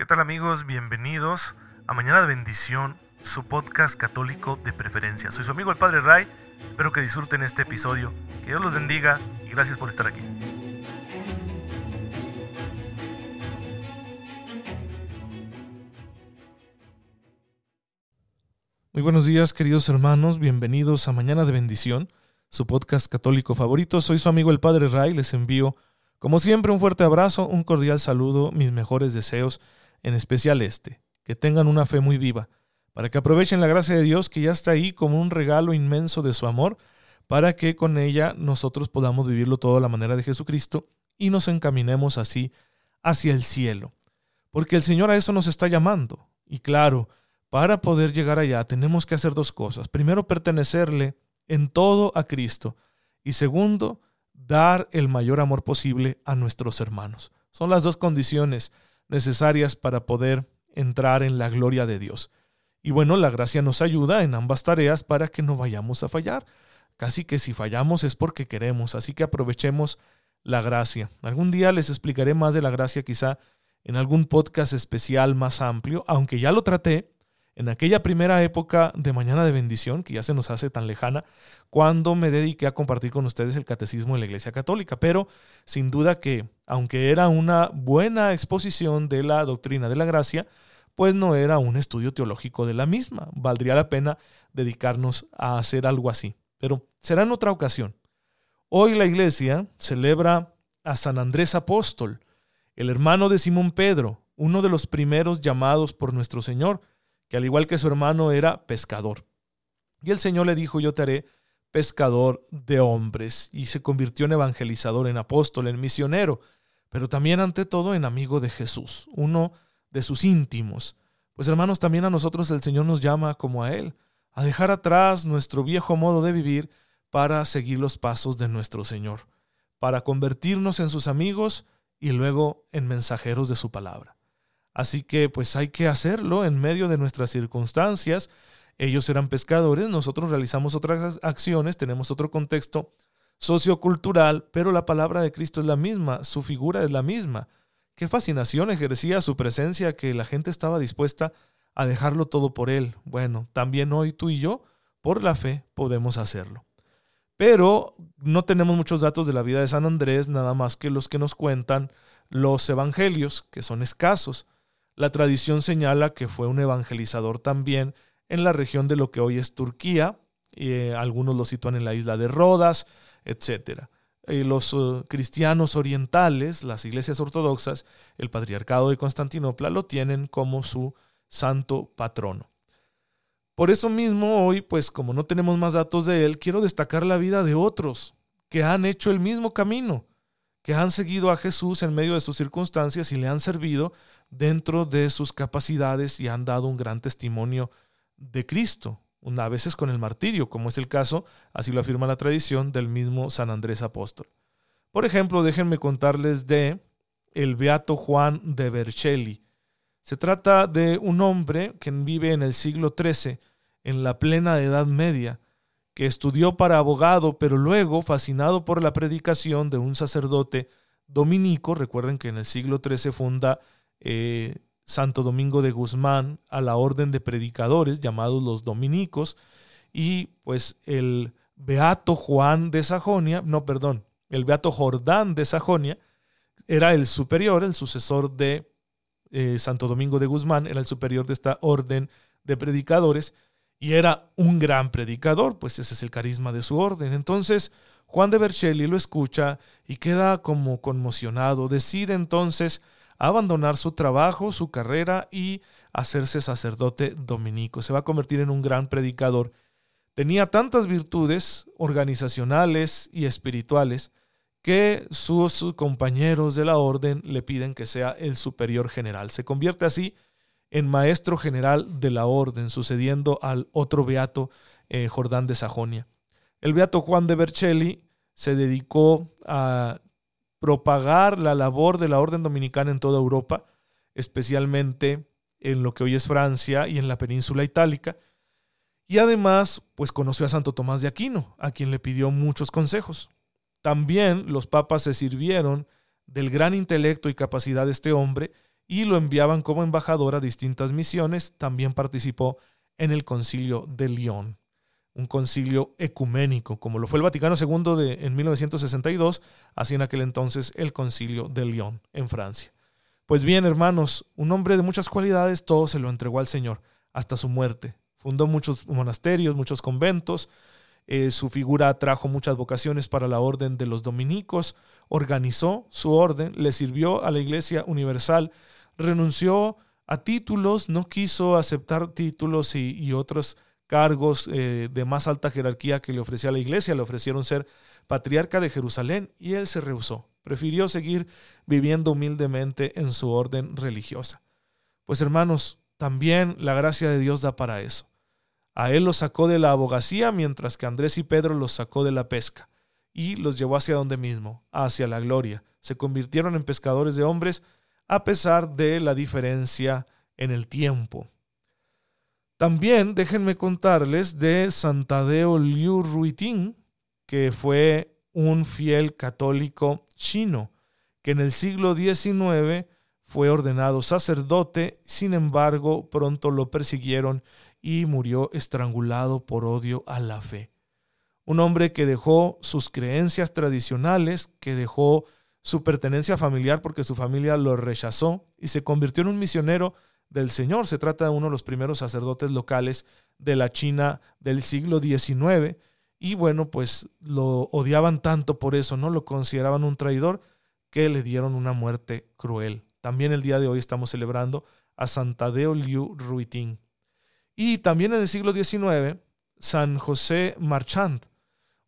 ¿Qué tal amigos? Bienvenidos a Mañana de Bendición, su podcast católico de preferencia. Soy su amigo el Padre Ray, espero que disfruten este episodio, que Dios los bendiga y gracias por estar aquí. Muy buenos días queridos hermanos, bienvenidos a Mañana de Bendición, su podcast católico favorito. Soy su amigo el Padre Ray, les envío como siempre un fuerte abrazo, un cordial saludo, mis mejores deseos en especial este, que tengan una fe muy viva, para que aprovechen la gracia de Dios que ya está ahí como un regalo inmenso de su amor, para que con ella nosotros podamos vivirlo todo a la manera de Jesucristo y nos encaminemos así hacia el cielo. Porque el Señor a eso nos está llamando. Y claro, para poder llegar allá tenemos que hacer dos cosas. Primero, pertenecerle en todo a Cristo. Y segundo, dar el mayor amor posible a nuestros hermanos. Son las dos condiciones necesarias para poder entrar en la gloria de Dios. Y bueno, la gracia nos ayuda en ambas tareas para que no vayamos a fallar. Casi que si fallamos es porque queremos, así que aprovechemos la gracia. Algún día les explicaré más de la gracia quizá en algún podcast especial más amplio, aunque ya lo traté en aquella primera época de Mañana de Bendición, que ya se nos hace tan lejana, cuando me dediqué a compartir con ustedes el catecismo de la Iglesia Católica. Pero sin duda que, aunque era una buena exposición de la doctrina de la gracia, pues no era un estudio teológico de la misma. Valdría la pena dedicarnos a hacer algo así. Pero será en otra ocasión. Hoy la Iglesia celebra a San Andrés Apóstol, el hermano de Simón Pedro, uno de los primeros llamados por nuestro Señor, que al igual que su hermano era pescador. Y el Señor le dijo, yo te haré pescador de hombres, y se convirtió en evangelizador, en apóstol, en misionero, pero también ante todo en amigo de Jesús, uno de sus íntimos. Pues hermanos, también a nosotros el Señor nos llama como a Él, a dejar atrás nuestro viejo modo de vivir para seguir los pasos de nuestro Señor, para convertirnos en sus amigos y luego en mensajeros de su palabra. Así que pues hay que hacerlo en medio de nuestras circunstancias. Ellos eran pescadores, nosotros realizamos otras acciones, tenemos otro contexto sociocultural, pero la palabra de Cristo es la misma, su figura es la misma. Qué fascinación ejercía su presencia que la gente estaba dispuesta a dejarlo todo por él. Bueno, también hoy tú y yo, por la fe, podemos hacerlo. Pero no tenemos muchos datos de la vida de San Andrés, nada más que los que nos cuentan los evangelios, que son escasos. La tradición señala que fue un evangelizador también en la región de lo que hoy es Turquía, y, eh, algunos lo sitúan en la isla de Rodas, etc. Los eh, cristianos orientales, las iglesias ortodoxas, el patriarcado de Constantinopla lo tienen como su santo patrono. Por eso mismo hoy, pues como no tenemos más datos de él, quiero destacar la vida de otros que han hecho el mismo camino, que han seguido a Jesús en medio de sus circunstancias y le han servido dentro de sus capacidades y han dado un gran testimonio de Cristo, a veces con el martirio, como es el caso, así lo afirma la tradición, del mismo San Andrés Apóstol. Por ejemplo, déjenme contarles de el beato Juan de Vercelli. Se trata de un hombre que vive en el siglo XIII, en la plena Edad Media, estudió para abogado, pero luego, fascinado por la predicación de un sacerdote dominico, recuerden que en el siglo XIII funda eh, Santo Domingo de Guzmán a la orden de predicadores llamados los dominicos y pues el Beato Juan de Sajonia, no, perdón, el Beato Jordán de Sajonia era el superior, el sucesor de eh, Santo Domingo de Guzmán, era el superior de esta orden de predicadores y era un gran predicador, pues ese es el carisma de su orden. Entonces Juan de Berchelli lo escucha y queda como conmocionado, decide entonces abandonar su trabajo, su carrera y hacerse sacerdote dominico. Se va a convertir en un gran predicador. Tenía tantas virtudes organizacionales y espirituales que sus compañeros de la orden le piden que sea el superior general. Se convierte así maestro general de la orden, sucediendo al otro beato eh, Jordán de Sajonia. El beato Juan de Bercelli se dedicó a propagar la labor de la orden dominicana en toda Europa, especialmente en lo que hoy es Francia y en la península itálica. Y además, pues conoció a Santo Tomás de Aquino, a quien le pidió muchos consejos. También los papas se sirvieron del gran intelecto y capacidad de este hombre y lo enviaban como embajador a distintas misiones. También participó en el concilio de Lyon, un concilio ecuménico, como lo fue el Vaticano II de, en 1962, así en aquel entonces el concilio de Lyon en Francia. Pues bien, hermanos, un hombre de muchas cualidades, todo se lo entregó al Señor hasta su muerte. Fundó muchos monasterios, muchos conventos, eh, su figura atrajo muchas vocaciones para la orden de los dominicos, organizó su orden, le sirvió a la Iglesia Universal, renunció a títulos, no quiso aceptar títulos y, otros cargos eh, de más alta jerarquía que le ofrecía la Iglesia, le ofrecieron ser patriarca de Jerusalén y él se rehusó, prefirió seguir viviendo humildemente en su orden religiosa. Pues hermanos, también la gracia de Dios da para eso. A él los sacó de la abogacía, mientras que Andrés y Pedro los sacó de la pesca, y los llevó hacia donde mismo, hacia la gloria. Se convirtieron en pescadores de hombres, a pesar de la diferencia en el tiempo. También déjenme contarles de Santadeo Liu Ruitín, que fue un fiel católico chino, que en el siglo XIX fue ordenado sacerdote, sin embargo pronto lo persiguieron y murió estrangulado por odio a la fe. Un hombre que dejó sus creencias tradicionales, que dejó su pertenencia familiar porque su familia lo rechazó y se convirtió en un misionero del Señor. Se trata de uno de los primeros sacerdotes locales de la China del siglo XIX y bueno, pues lo odiaban tanto por eso, ¿no? Lo consideraban un traidor que le dieron una muerte cruel. También el día de hoy estamos celebrando a Santadeo Liu Ruitín. Y también en el siglo XIX, San José Marchand,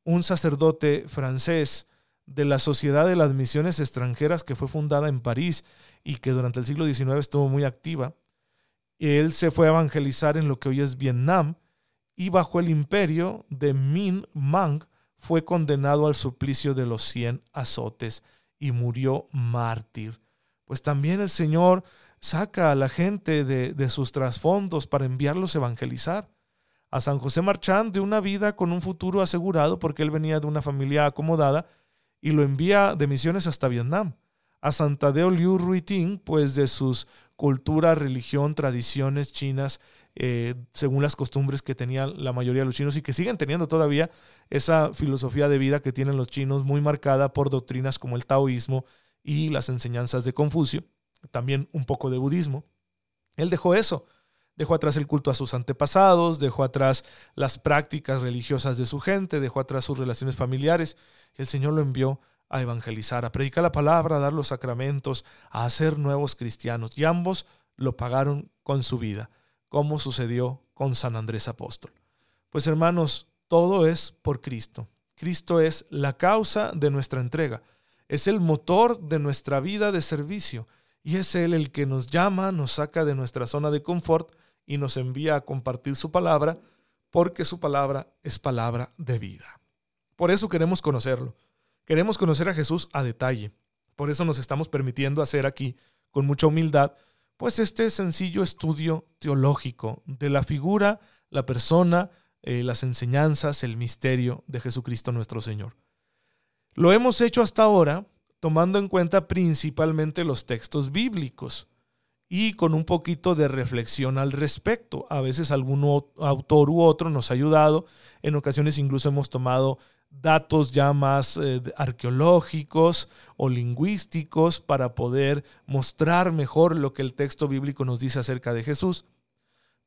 un sacerdote francés de la Sociedad de las Misiones Extranjeras que fue fundada en París y que durante el siglo XIX estuvo muy activa, él se fue a evangelizar en lo que hoy es Vietnam y bajo el imperio de Minh Mang fue condenado al suplicio de los 100 azotes y murió mártir. Pues también el Señor saca a la gente de, sus trasfondos para enviarlos a evangelizar. A San José Marchand de una vida con un futuro asegurado porque él venía de una familia acomodada y lo envía de misiones hasta Vietnam. A Santadeo Liu Ruitín, pues de sus cultura, religión, tradiciones chinas, eh, según las costumbres que tenían la mayoría de los chinos y que siguen teniendo todavía esa filosofía de vida que tienen los chinos muy marcada por doctrinas como el taoísmo y las enseñanzas de Confucio también un poco de budismo. Él dejó eso, dejó atrás el culto a sus antepasados, dejó atrás las prácticas religiosas de su gente, dejó atrás sus relaciones familiares. El Señor lo envió a evangelizar, a predicar la palabra, a dar los sacramentos, a hacer nuevos cristianos. Y ambos lo pagaron con su vida, como sucedió con San Andrés Apóstol. Pues hermanos, todo es por Cristo. Cristo es la causa de nuestra entrega, es el motor de nuestra vida de servicio y es Él el que nos llama, nos saca de nuestra zona de confort y nos envía a compartir su palabra, porque su palabra es palabra de vida. Por eso queremos conocerlo. Queremos conocer a Jesús a detalle. Por eso nos estamos permitiendo hacer aquí, con mucha humildad, pues este sencillo estudio teológico de la figura, la persona, eh, las enseñanzas, el misterio de Jesucristo nuestro Señor. Lo hemos hecho hasta ahora tomando en cuenta principalmente los textos bíblicos y con un poquito de reflexión al respecto. A veces algún autor u otro nos ha ayudado, en ocasiones incluso hemos tomado datos ya más eh, arqueológicos o lingüísticos para poder mostrar mejor lo que el texto bíblico nos dice acerca de Jesús.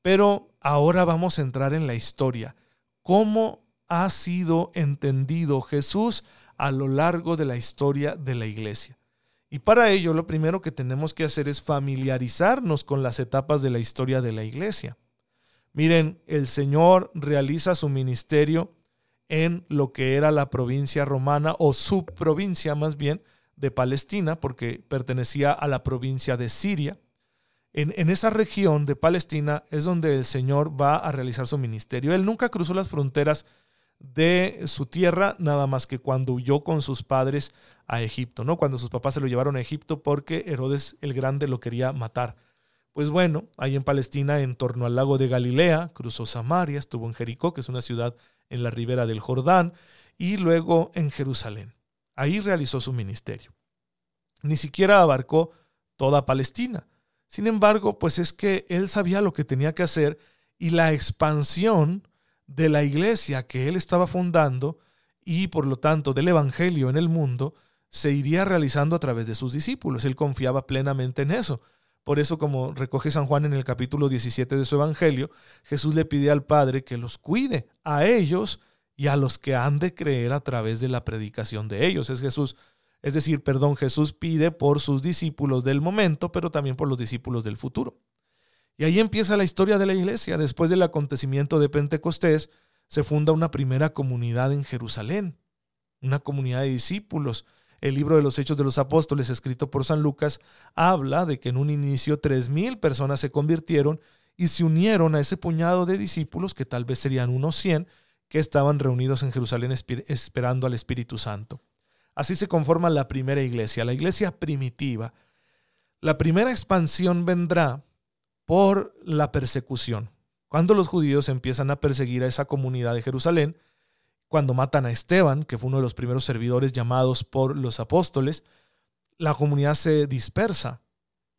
Pero ahora vamos a entrar en la historia. ¿Cómo ha sido entendido Jesús a lo largo de la historia de la iglesia. Y para ello lo primero que tenemos que hacer es familiarizarnos con las etapas de la historia de la iglesia. Miren, el Señor realiza su ministerio en lo que era la provincia romana o subprovincia más bien de Palestina, porque pertenecía a la provincia de Siria. En, en, esa región de Palestina es donde el Señor va a realizar su ministerio. Él nunca cruzó las fronteras de su tierra, nada más que cuando huyó con sus padres a Egipto, ¿no? Cuando sus papás se lo llevaron a Egipto porque Herodes el Grande lo quería matar. Pues bueno, ahí en Palestina, en torno al lago de Galilea, cruzó Samaria, estuvo en Jericó, que es una ciudad en la ribera del Jordán, y luego en Jerusalén. Ahí realizó su ministerio. Ni siquiera abarcó toda Palestina. Sin embargo, pues es que él sabía lo que tenía que hacer y la expansión de la iglesia que él estaba fundando y por lo tanto del Evangelio en el mundo se iría realizando a través de sus discípulos. Él confiaba plenamente en eso. Por eso, como recoge San Juan en el capítulo 17 de su Evangelio, Jesús le pide al Padre que los cuide a ellos y a los que han de creer a través de la predicación de ellos. Es Jesús, es decir, perdón, Jesús pide por sus discípulos del momento, pero también por los discípulos del futuro. Y ahí empieza la historia de la iglesia. Después del acontecimiento de Pentecostés, se funda una primera comunidad en Jerusalén, una comunidad de discípulos. El libro de los Hechos de los Apóstoles, escrito por San Lucas, habla de que en un inicio tres mil personas se convirtieron y se unieron a ese puñado de discípulos, que tal vez serían unos cien, que estaban reunidos en Jerusalén esperando al Espíritu Santo. Así se conforma la primera iglesia, la iglesia primitiva. La primera expansión vendrá por la persecución. Cuando los judíos empiezan a perseguir a esa comunidad de Jerusalén, cuando matan a Esteban, que fue uno de los primeros servidores llamados por los apóstoles, la comunidad se dispersa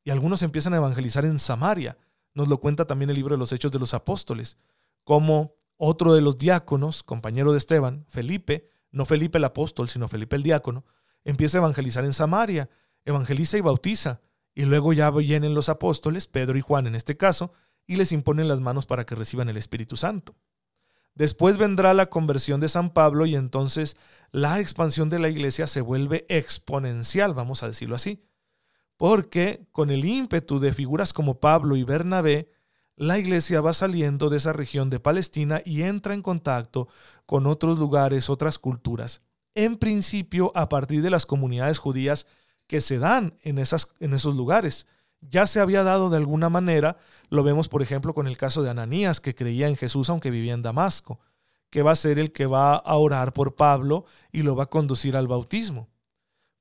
y algunos empiezan a evangelizar en Samaria. Nos lo cuenta también el libro de los Hechos de los Apóstoles, como otro de los diáconos, compañero de Esteban, Felipe, no Felipe el apóstol, sino Felipe el diácono, empieza a evangelizar en Samaria, evangeliza y bautiza, y luego ya vienen los apóstoles, Pedro y Juan en este caso, y les imponen las manos para que reciban el Espíritu Santo. Después vendrá la conversión de San Pablo y entonces la expansión de la iglesia se vuelve exponencial, vamos a decirlo así, porque con el ímpetu de figuras como Pablo y Bernabé, la iglesia va saliendo de esa región de Palestina y entra en contacto con otros lugares, otras culturas. En principio, a partir de las comunidades judías que se dan en, esas, en esos lugares. Ya se había dado de alguna manera, lo vemos por ejemplo con el caso de Ananías, que creía en Jesús aunque vivía en Damasco, que va a ser el que va a orar por Pablo y lo va a conducir al bautismo.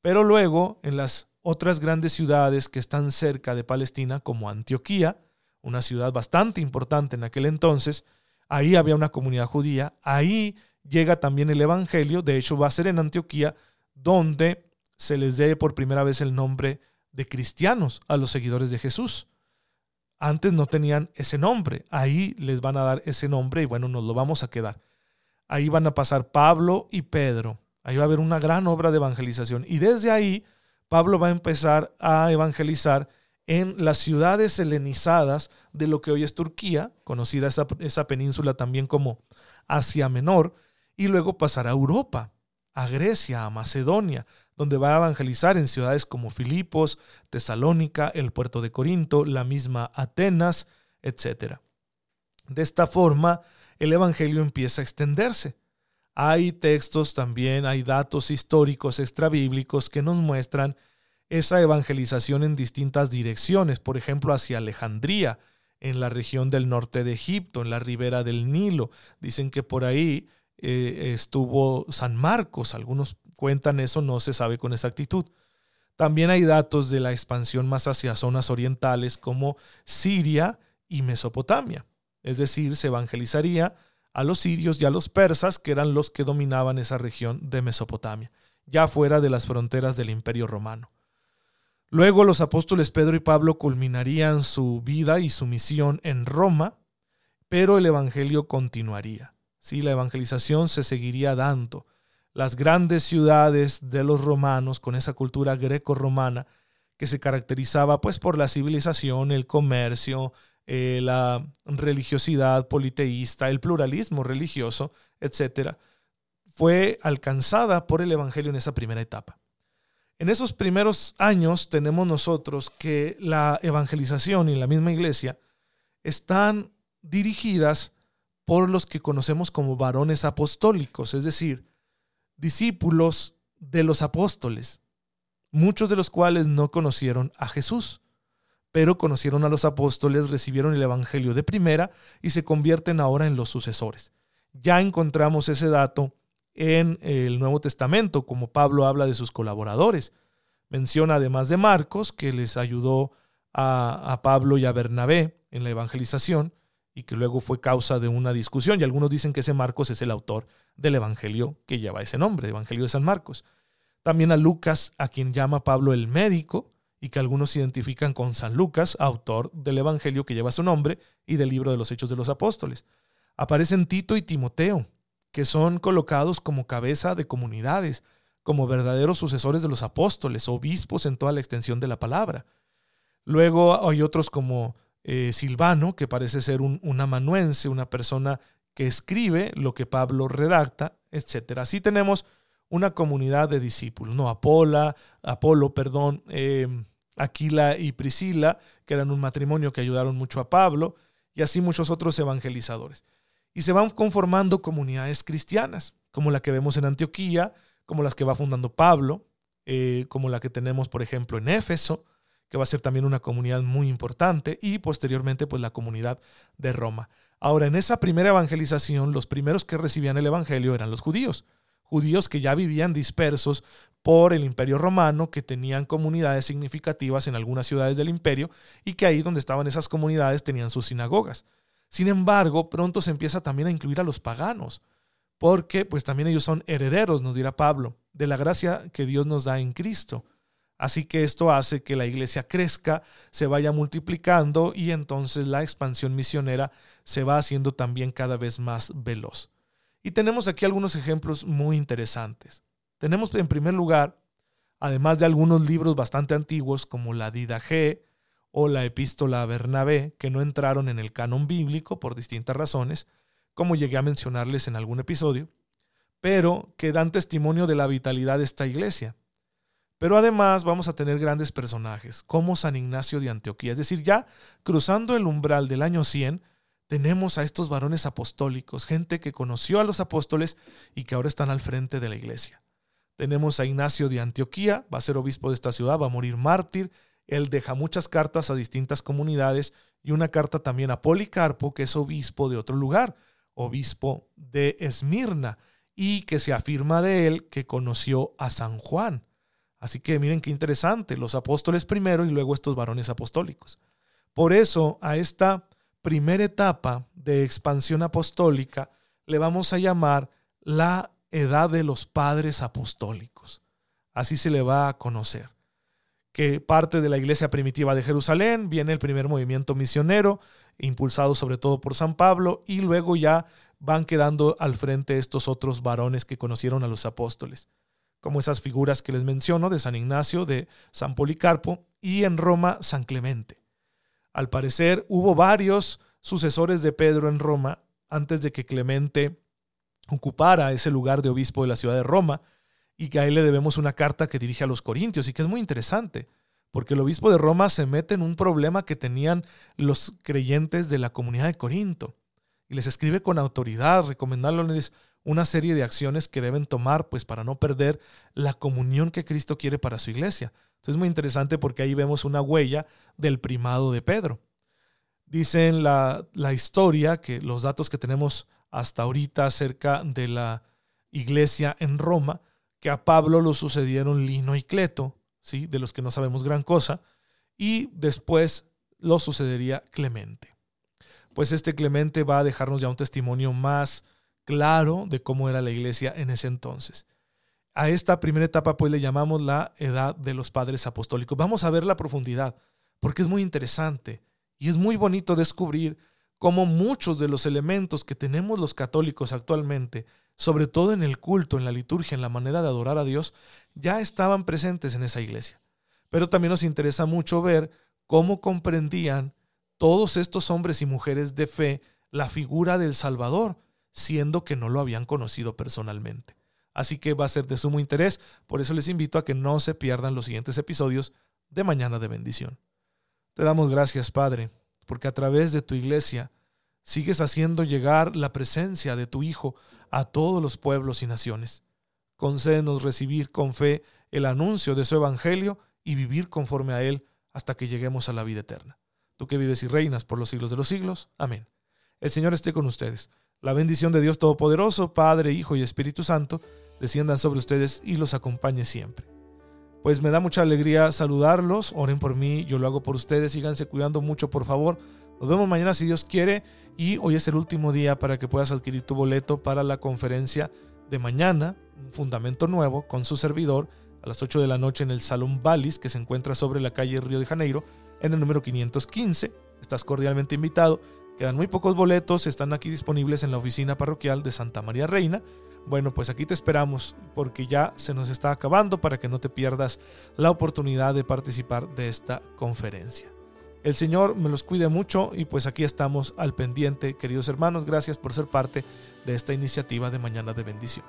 Pero luego, en las otras grandes ciudades que están cerca de Palestina, como Antioquía, una ciudad bastante importante en aquel entonces, ahí había una comunidad judía, ahí llega también el Evangelio, de hecho va a ser en Antioquía donde se les dé por primera vez el nombre de cristianos a los seguidores de Jesús. Antes no tenían ese nombre, ahí les van a dar ese nombre y bueno, nos lo vamos a quedar. Ahí van a pasar Pablo y Pedro, ahí va a haber una gran obra de evangelización y desde ahí Pablo va a empezar a evangelizar en las ciudades helenizadas de lo que hoy es Turquía, conocida esa, esa península también como Asia Menor, y luego pasar a Europa, a Grecia, a Macedonia, donde va a evangelizar en ciudades como Filipos, Tesalónica, el puerto de Corinto, la misma Atenas, etc. De esta forma, el Evangelio empieza a extenderse. Hay textos también, hay datos históricos extrabíblicos que nos muestran esa evangelización en distintas direcciones, por ejemplo, hacia Alejandría, en la región del norte de Egipto, en la ribera del Nilo. Dicen que por ahí eh, estuvo San Marcos, algunos cuentan eso, no se sabe con exactitud. También hay datos de la expansión más hacia zonas orientales como Siria y Mesopotamia. Es decir, se evangelizaría a los sirios y a los persas, que eran los que dominaban esa región de Mesopotamia, ya fuera de las fronteras del Imperio Romano. Luego los apóstoles Pedro y Pablo culminarían su vida y su misión en Roma, pero el Evangelio continuaría. La evangelización se seguiría dando las grandes ciudades de los romanos con esa cultura greco-romana que se caracterizaba pues por la civilización, el comercio, eh, la religiosidad politeísta, el pluralismo religioso, etc., fue alcanzada por el Evangelio en esa primera etapa. En esos primeros años tenemos nosotros que la evangelización y la misma iglesia están dirigidas por los que conocemos como varones apostólicos, es decir, discípulos de los apóstoles, muchos de los cuales no conocieron a Jesús, pero conocieron a los apóstoles, recibieron el Evangelio de primera y se convierten ahora en los sucesores. Ya encontramos ese dato en el Nuevo Testamento, como Pablo habla de sus colaboradores. Menciona además de Marcos, que les ayudó a, a Pablo y a Bernabé en la evangelización, y que luego fue causa de una discusión, y algunos dicen que ese Marcos es el autor del Evangelio que lleva ese nombre, Evangelio de San Marcos. También a Lucas, a quien llama Pablo el médico, y que algunos identifican con San Lucas, autor del Evangelio que lleva su nombre y del libro de los Hechos de los Apóstoles. Aparecen Tito y Timoteo, que son colocados como cabeza de comunidades, como verdaderos sucesores de los apóstoles, obispos en toda la extensión de la palabra. Luego hay otros como eh, Silvano, que parece ser un, amanuense, una persona que escribe lo que Pablo redacta, etc. Así tenemos una comunidad de discípulos, ¿no? Apola, Apolo, perdón, em, Aquila y Priscila, que eran un matrimonio que ayudaron mucho a Pablo, y así muchos otros evangelizadores. Y se van conformando comunidades cristianas, como la que vemos en Antioquía, como las que va fundando Pablo, eh, como la que tenemos, por ejemplo, en Éfeso, que va a ser también una comunidad muy importante, y posteriormente, pues la comunidad de Roma. Ahora, en esa primera evangelización, los primeros que recibían el Evangelio eran los judíos, judíos que ya vivían dispersos por el imperio romano, que tenían comunidades significativas en algunas ciudades del imperio y que ahí donde estaban esas comunidades tenían sus sinagogas. Sin embargo, pronto se empieza también a incluir a los paganos, porque pues también ellos son herederos, nos dirá Pablo, de la gracia que Dios nos da en Cristo. Así que esto hace que la iglesia crezca, se vaya multiplicando y entonces la expansión misionera se va haciendo también cada vez más veloz. Y tenemos aquí algunos ejemplos muy interesantes. Tenemos en primer lugar, además de algunos libros bastante antiguos como la G o la Epístola a Bernabé, que no entraron en el canon bíblico por distintas razones, como llegué a mencionarles en algún episodio, pero que dan testimonio de la vitalidad de esta iglesia. Pero además vamos a tener grandes personajes, como San Ignacio de Antioquía. Es decir, ya cruzando el umbral del año 100, tenemos a estos varones apostólicos, gente que conoció a los apóstoles y que ahora están al frente de la iglesia. Tenemos a Ignacio de Antioquía, va a ser obispo de esta ciudad, va a morir mártir. Él deja muchas cartas a distintas comunidades y una carta también a Policarpo, que es obispo de otro lugar obispo de Esmirna, y que se afirma de él que conoció a San Juan. Así que miren qué interesante, los apóstoles primero y luego estos varones apostólicos. Por eso a esta primera etapa de expansión apostólica le vamos a llamar la edad de los padres apostólicos. Así se le va a conocer. Que parte de la iglesia primitiva de Jerusalén viene el primer movimiento misionero, impulsado sobre todo por San Pablo, y luego ya van quedando al frente estos otros varones que conocieron a los apóstoles, como esas figuras que les menciono de San Ignacio, de San Policarpo y en Roma San Clemente. Al parecer hubo varios sucesores de Pedro en Roma antes de que Clemente ocupara ese lugar de obispo de la ciudad de Roma, y que a él le debemos una carta que dirige a los Corintios y que es muy interesante porque el obispo de Roma se mete en un problema que tenían los creyentes de la comunidad de Corinto y les escribe con autoridad, recomendándoles una serie de acciones que deben tomar pues para no perder la comunión que Cristo quiere para su iglesia. Entonces es muy interesante porque ahí vemos una huella del primado de Pedro. Dice en la, la historia que los datos que tenemos hasta ahorita acerca de la iglesia en Roma, que a Pablo lo sucedieron Lino y Cleto, de los que no sabemos gran cosa, y después lo sucedería Clemente. Pues este Clemente va a dejarnos ya un testimonio más claro de cómo era la iglesia en ese entonces. A esta primera etapa pues le llamamos la edad de los padres apostólicos. Vamos a ver la profundidad, porque es muy interesante y es muy bonito descubrir cómo muchos de los elementos que tenemos los católicos actualmente sobre todo en el culto, en la liturgia, en la manera de adorar a Dios, ya estaban presentes en esa iglesia. Pero también nos interesa mucho ver cómo comprendían todos estos hombres y mujeres de fe la figura del Salvador, siendo que no lo habían conocido personalmente. Así que va a ser de sumo interés, por eso les invito a que no se pierdan los siguientes episodios de Mañana de Bendición. Te damos gracias, Padre, porque a través de tu iglesia sigues haciendo llegar la presencia de tu Hijo a todos los pueblos y naciones. Concédenos recibir con fe el anuncio de su Evangelio y vivir conforme a él hasta que lleguemos a la vida eterna. Tú que vives y reinas por los siglos de los siglos. Amén. El Señor esté con ustedes. La bendición de Dios Todopoderoso, Padre, Hijo y Espíritu Santo, desciendan sobre ustedes y los acompañe siempre. Pues me da mucha alegría saludarlos. Oren por mí, yo lo hago por ustedes. Síganse cuidando mucho, por favor. Nos vemos mañana si Dios quiere y hoy es el último día para que puedas adquirir tu boleto para la conferencia de mañana, un fundamento nuevo con su servidor a las 8 de la noche en el Salón Balis, que se encuentra sobre la calle Río de Janeiro, en el número 515. Estás cordialmente invitado. Quedan muy pocos boletos, están aquí disponibles en la oficina parroquial de Santa María Reina. Bueno, pues aquí te esperamos porque ya se nos está acabando para que no te pierdas la oportunidad de participar de esta conferencia. El Señor me los cuide mucho y pues aquí estamos al pendiente, queridos hermanos. Gracias por ser parte de esta iniciativa de Mañana de Bendición.